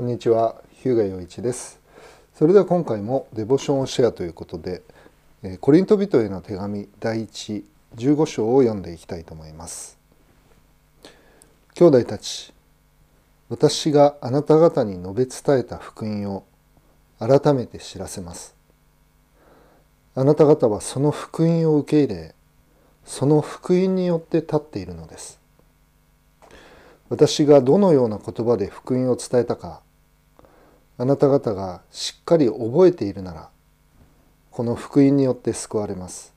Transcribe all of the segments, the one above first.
こんにちは、日向洋一です。それでは今回もデボションをシェアということで、コリント人への手紙第一15章を読んでいきたいと思います。兄弟たち、私があなた方に述べ伝えた福音を改めて知らせます。あなた方はその福音を受け入れ、その福音によって立っているのです。私がどのような言葉で福音を伝えたかあなた方がしっかり覚えているならこの福音によって救われます。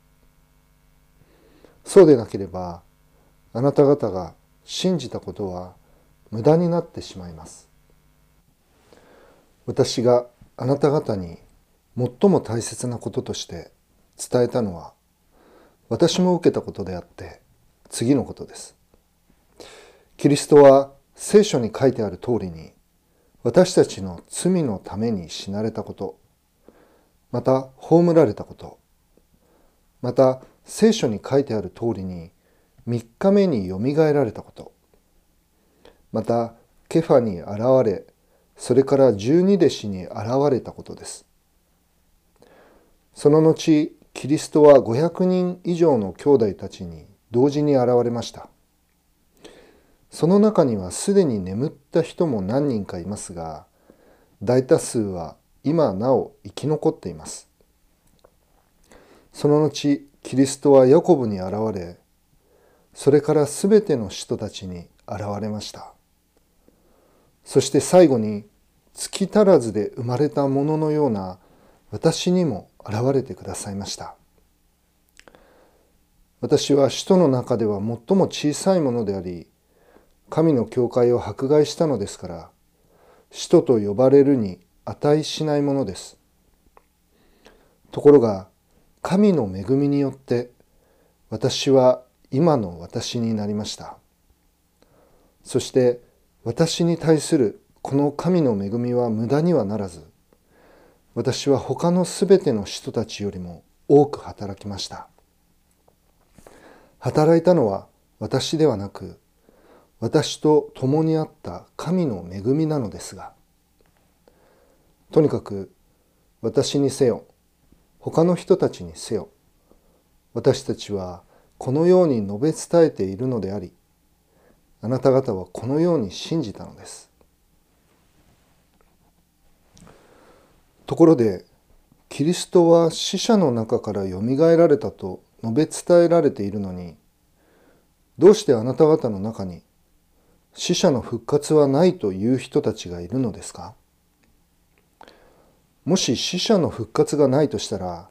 そうでなければあなた方が信じたことは無駄になってしまいます。私があなた方に最も大切なこととして伝えたのは私も受けたことであって次のことです。キリストは聖書に書いてある通りに私たちの罪のために死なれたこと。また葬られたこと。また聖書に書いてある通りに3日目によみがえられたこと。またケファに現れそれから十二弟子に現れたことです。その後キリストは500人以上の兄弟たちに同時に現れました。その中にはすでに眠った人も何人かいますが大多数は今なお生き残っています。その後キリストはヤコブに現れそれからすべての人たちに現れました。そして最後に月足らずで生まれたもののような私にも現れてくださいました。私は使徒の中では最も小さいものであり神の教会を迫害したのですから使徒と呼ばれるに値しないものです。ところが神の恵みによって私は今の私になりました。そして私に対するこの神の恵みは無駄にはならず私は他のすべての人たちよりも多く働きました。働いたのは私ではなく私と共にあった神の恵みなのですがとにかく私にせよ他の人たちにせよ私たちはこのように述べ伝えているのでありあなた方はこのように信じたのです。ところでキリストは死者の中からよみがえられたと述べ伝えられているのにどうしてあなた方の中に死者の復活はないという人たちがいるのですか？もし死者の復活がないとしたら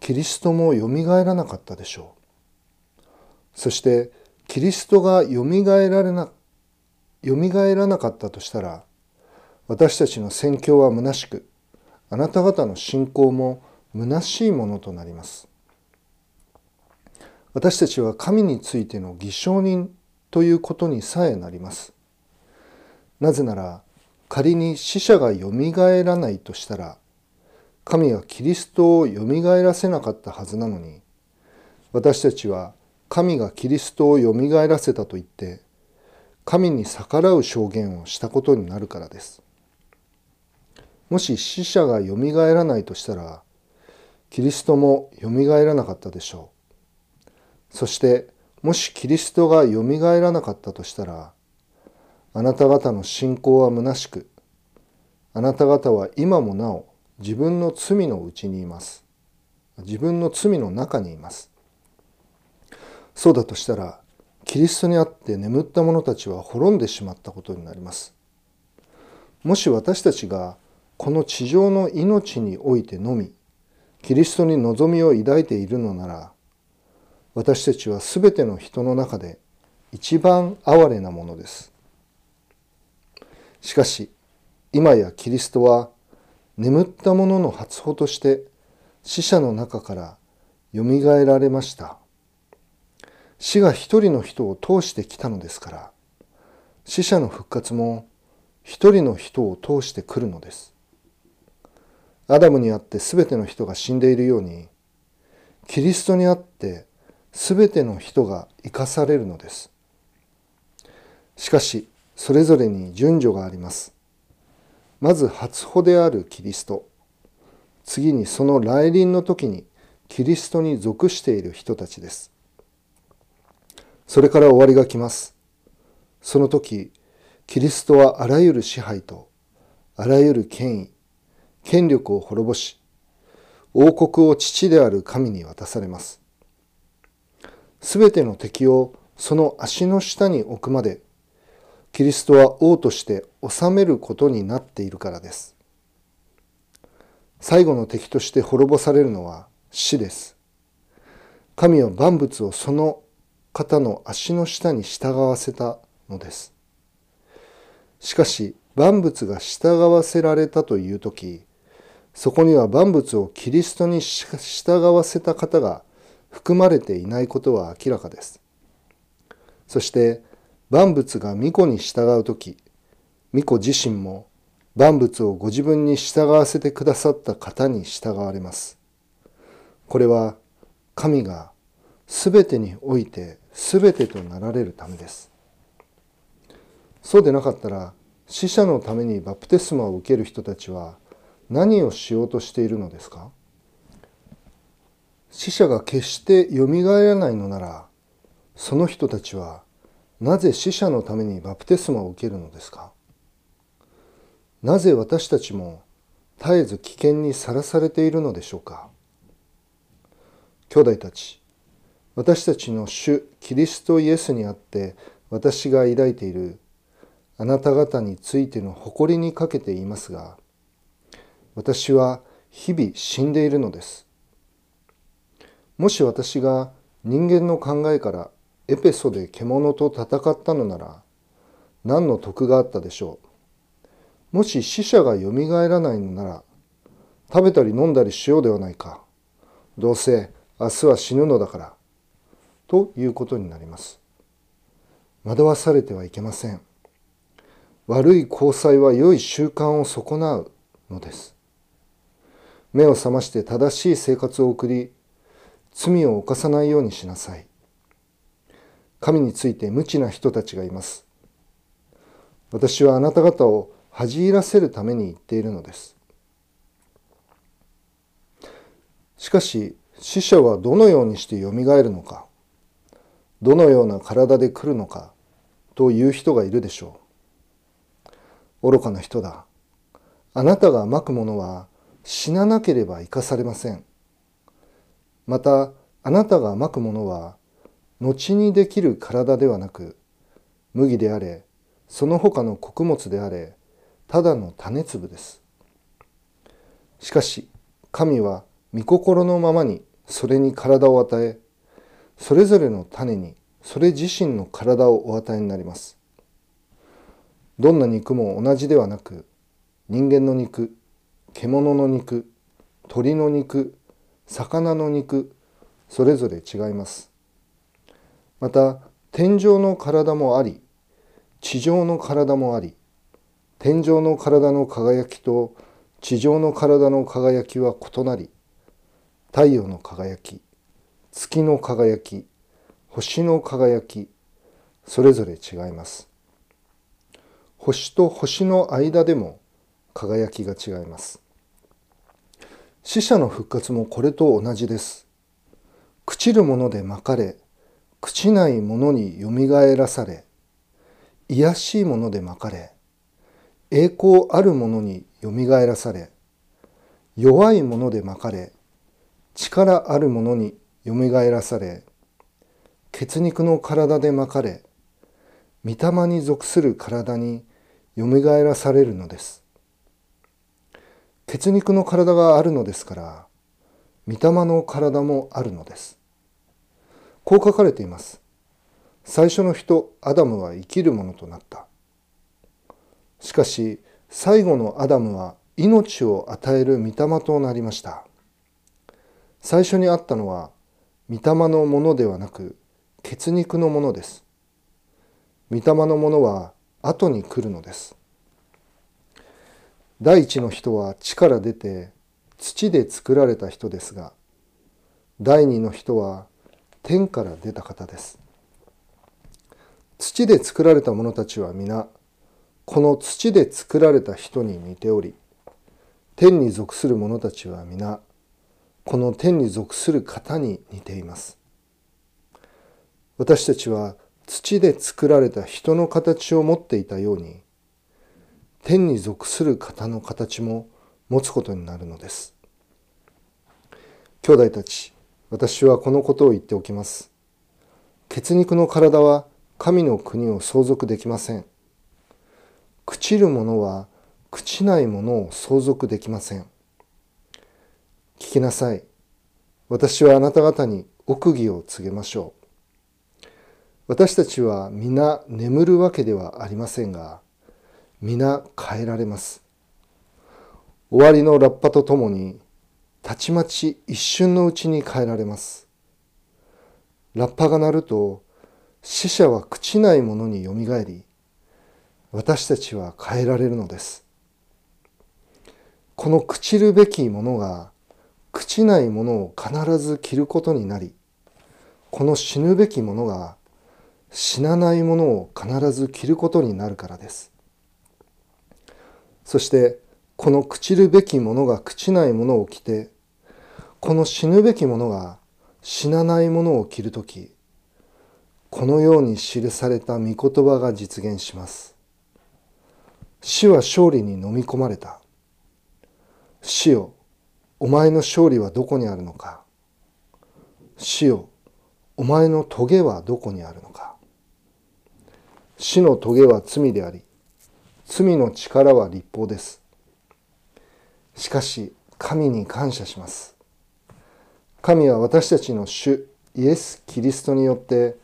キリストもよみがえらなかったでしょう。そしてキリストがよみがえられなよみがえらなかったとしたら私たちの宣教は虚しくあなた方の信仰も虚しいものとなります。私たちは神についての偽証人ということにさえなります。なぜなら仮に死者がよみがえらないとしたら神はキリストをよみがえらせなかったはずなのに私たちは神がキリストをよみがえらせたと言って神に逆らう証言をしたことになるからです。もし死者がよみがえらないとしたらキリストもよみがえらなかったでしょう。そしてもしキリストがよみがえらなかったとしたらあなた方の信仰は虚しくあなた方は今もなお自分の罪のうちにいます。自分の罪の中にいます。そうだとしたらキリストにあって眠った者たちは滅んでしまったことになります。もし私たちがこの地上の命においてのみキリストに望みを抱いているのなら私たちはすべての人の中で一番哀れなものです。しかし今やキリストは眠った者の初歩として死者の中からよみがえられました。死が一人の人を通してきたのですから死者の復活も一人の人を通してくるのです。アダムにあって全ての人が死んでいるようにキリストにあってすべての人が生かされるのです。しかし、それぞれに順序があります。まず初歩であるキリスト次にその来臨の時にキリストに属している人たちですそれから終わりが来ますその時キリストはあらゆる支配とあらゆる権威権力を滅ぼし王国を父である神に渡されますすべての敵をその足の下に置くまでキリストは王として治めることになっているからです。最後の敵として滅ぼされるのは死です。神は万物をその方の足の下に従わせたのです。しかし万物が従わせられたという時そこには万物をキリストに従わせた方が含まれていないことは明らかです。そして万物が巫女に従う時巫女自身も万物をご自分に従わせてくださった方に従われます。これは神が全てにおいて全てとなられるためです。そうでなかったら死者のためにバプテスマを受ける人たちは何をしようとしているのですか？死者が決してよみがえらないのならその人たちはなぜ死者のためにバプテスマを受けるのですか？なぜ私たちも絶えず危険にさらされているのでしょうか？兄弟たち私たちの主キリストイエスにあって私が抱いているあなた方についての誇りにかけていますが私は日々死んでいるのです。もし私が人間の考えからエペソで獣と戦ったのなら何の得があったでしょう？もし死者がよみがえらないのなら食べたり飲んだりしようではないか。どうせ明日は死ぬのだから。ということになります。惑わされてはいけません。悪い交際は良い習慣を損なうのです。目を覚まして正しい生活を送り、罪を犯さないようにしなさい。神について無知な人たちがいます。私はあなた方を恥じらせるために言っているのです。しかし、死者はどのようにしてよみがえるのか、どのような体で来るのかという人がいるでしょう。愚かな人だ。あなたがまくものは死ななければ生かされません。また、あなたがまくものは後にできる体ではなく、麦であれ、その他の穀物であれ、ただの種粒です。しかし、神は御心のままにそれに体を与え、それぞれの種にそれ自身の体をお与えになります。どんな肉も同じではなく人間の肉獣の肉鳥の肉魚の肉それぞれ違いますまた天上の体もあり地上の体もあり天上の体の輝きと地上の体の輝きは異なり太陽の輝き月の輝き星の輝きそれぞれ違います星と星の間でも輝きが違います。死者の復活もこれと同じです。朽ちるものでまかれ、朽ちないものによみがえらされ、卑しいものでまかれ、栄光あるものによみがえらされ、弱いものでまかれ、力あるものによみがえらされ、血肉の体でまかれ、御霊に属する体によみがえらされるのです。血肉の体があるのですから、御霊の体もあるのです。こう書かれています。最初の人、アダムは生きるものとなった。しかし、最後のアダムは命を与える御霊となりました。最初にあったのは、御霊のものではなく、血肉のものです。御霊のものは後に来るのです。第一の人は地から出て土で作られた人ですが、第二の人は天から出た方です。土で作られた者たちは皆、この土で作られた人に似ており天に属する者たちは皆この天に属する方に似ています私たちは土で作られた人の形を持っていたように天に属する方の形も持つことになるのです。兄弟たち私はこのことを言っておきます。血肉の体は神の国を相続できません。朽ちるものは朽ちないものを相続できません。聞きなさい。私はあなた方に奥義を告げましょう。私たちは皆眠るわけではありませんが皆変えられます。終わりのラッパとともにたちまち一瞬のうちに変えられます。ラッパが鳴ると死者は朽ちないものによみがえり私たちは変えられるのです。この朽ちるべきものが朽ちないものを必ず着ることになりこの死ぬべきものが死なないものを必ず着ることになるからです。そしてこの朽ちるべきものが朽ちないものを着てこの死ぬべきものが死なないものを着るときこのように記された御言葉が実現します。死は勝利に飲み込まれた。死よお前の勝利はどこにあるのか。死よお前の棘はどこにあるのか。死の棘は罪であり罪の力は立法です。しかし神に感謝します。神は私たちの主イエス・キリストによって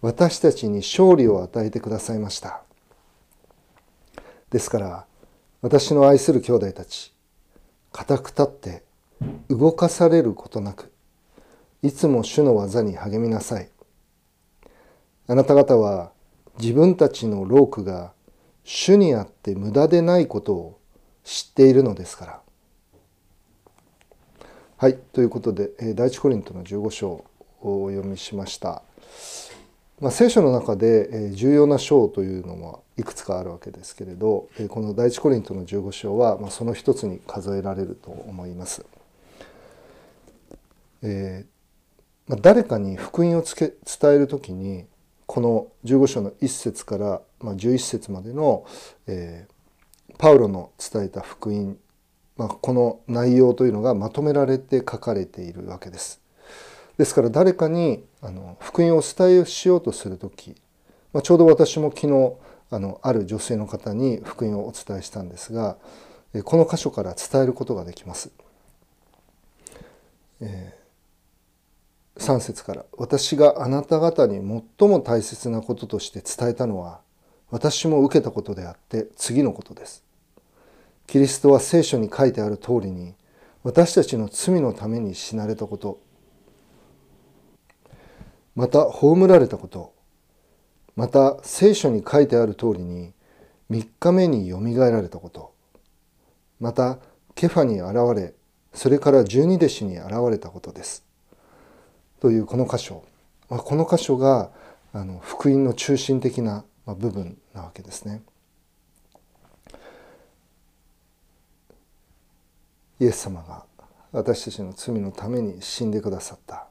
私たちに勝利を与えてくださいました。ですから私の愛する兄弟たち固く立って動かされることなくいつも主の技に励みなさい。あなた方は自分たちの労苦が主にあって無駄でないことを知っているのですからはいということで第一コリントの15章をお読みしました。まあ、聖書の中で重要な章というのはいくつかあるわけですけれどこの第一コリントの15章はその一つに数えられると思います。えーまあ、誰かに福音をつけ伝える時にこの15章の1節から、まあ、11節までの、えー、パウロの伝えた福音、まあ、この内容というのがまとめられて書かれているわけです。ですから誰かにあの福音をお伝えしようとする時、まあ、ちょうど私も昨日あのある女性の方に福音をお伝えしたんですがこの箇所から伝えることができます。えー、3節から「私があなた方に最も大切なこととして伝えたのは私も受けたことであって次のことです」。キリストは聖書に書いてある通りに私たちの罪のために死なれたことまた葬られたことまた聖書に書いてある通りに3日目によみがえられたことまたケファに現れそれから十二弟子に現れたことです。というこの箇所まあこの箇所があの福音の中心的な部分なわけですね。イエス様が私たちの罪のために死んでくださった。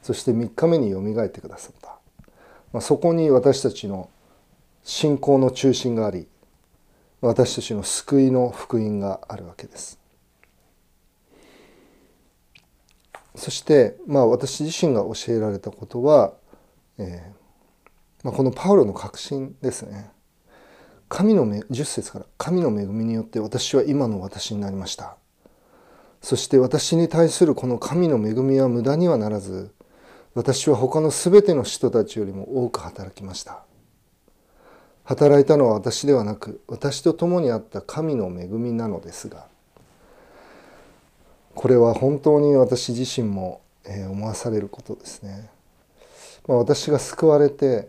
そして3日目によみがえってくださった、まあ、そこに私たちの信仰の中心があり私たちの救いの福音があるわけですそしてまあ私自身が教えられたことは、えーまあ、このパウロの確信ですね。神の10節から「神の恵みによって私は今の私になりました」そして私に対するこの神の恵みは無駄にはならず私は他の全ての人たちよりも多く働きました。働いたのは私ではなく私と共にあった神の恵みなのですがこれは本当に私自身も思わされることですね、まあ、私が救われて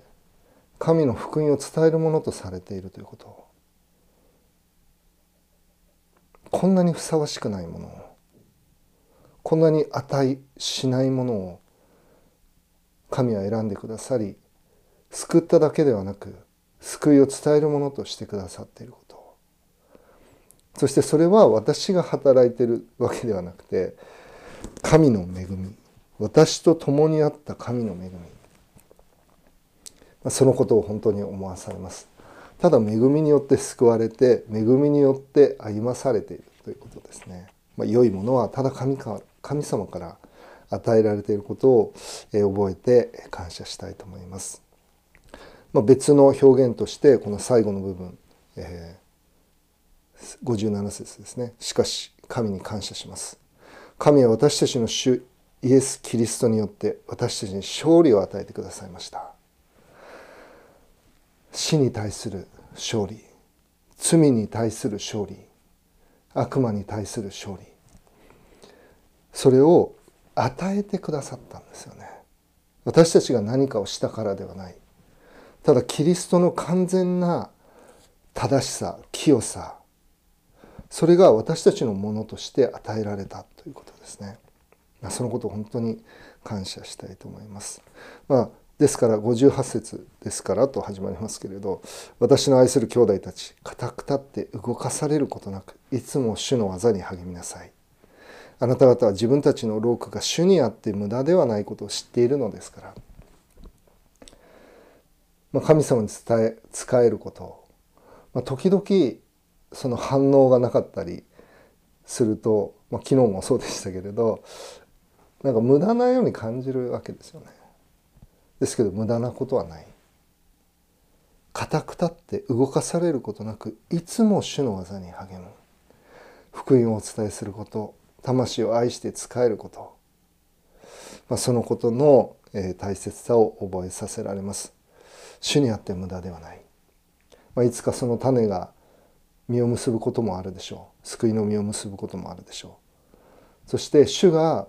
神の福音を伝えるものとされているということ。こんなにふさわしくないものをこんなに値しないものを神は選んでくださり救っただけではなく救いを伝えるものとしてくださっていること。そしてそれは私が働いてるわけではなくて神の恵み。私と共にあった神の恵み。そのことを本当に思わされます。ただ恵みによって救われて恵みによって歩まされている。ということですね、まあ、良いものはただ神か神様から与えられていることを覚えて感謝したいと思います、まあ、別の表現としてこの最後の部分、えー、57節ですね。しかし神に感謝します。神は私たちの主イエス・キリストによって私たちに勝利を与えてくださいました。死に対する勝利罪に対する勝利悪魔に対する勝利それを与えてくださったんですよね。私たちが何かをしたからではない。ただキリストの完全な正しさ清さそれが私たちのものとして与えられたということですね。そのことを本当に感謝したいと思います。まあ、ですから58節ですからと始まりますけれど私の愛する兄弟たち固く立って動かされることなくいつも主の技に励みなさい。あなた方は自分たちの労苦が主にあって無駄ではないことを知っているのですから。まあ、神様に伝え使えることを、まあ、時々その反応がなかったりすると、まあ、昨日もそうでしたけれどなんか無駄なように感じるわけですよね。ですけど無駄なことはない。固く立って動かされることなくいつも主の技に励む福音をお伝えすること魂を愛して仕えること、まあ、そのことの、えー大切さを覚えさせられます主にあって無駄ではない、まあ、いつかその種が実を結ぶこともあるでしょう救いの実を結ぶこともあるでしょうそして主が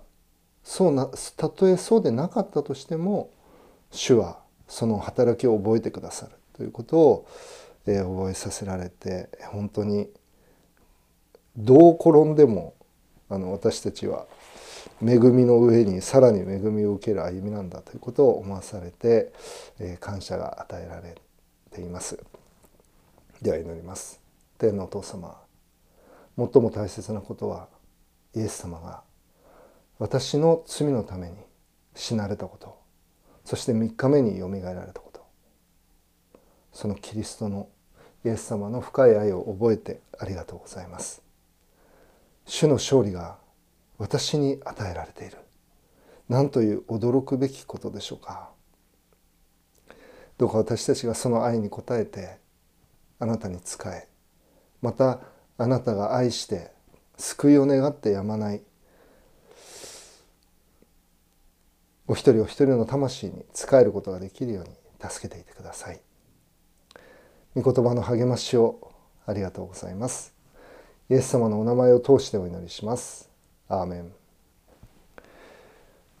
そうなたとえそうでなかったとしても主はその働きを覚えてくださるということを、えー、覚えさせられて本当にどう転んでもあの私たちは恵みの上にさらに恵みを受ける歩みなんだということを思わされて、えー、感謝が与えられています。では祈ります。天のお父様最も大切なことはイエス様が私の罪のために死なれたことそして3日目によみがえられたことそのキリストのイエス様の深い愛を覚えてありがとうございます。主の勝利が私に与えられている。何という驚くべきことでしょうか。どうか私たちがその愛に応えてあなたに仕えまたあなたが愛して救いを願ってやまないお一人お一人の魂に仕えることができるように助けていてください。御言葉の励ましをありがとうございます。イエス様のお名前を通してお祈りします。アーメン。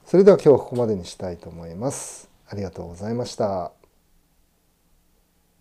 それでは今日はここまでにしたいと思います。ありがとうございました。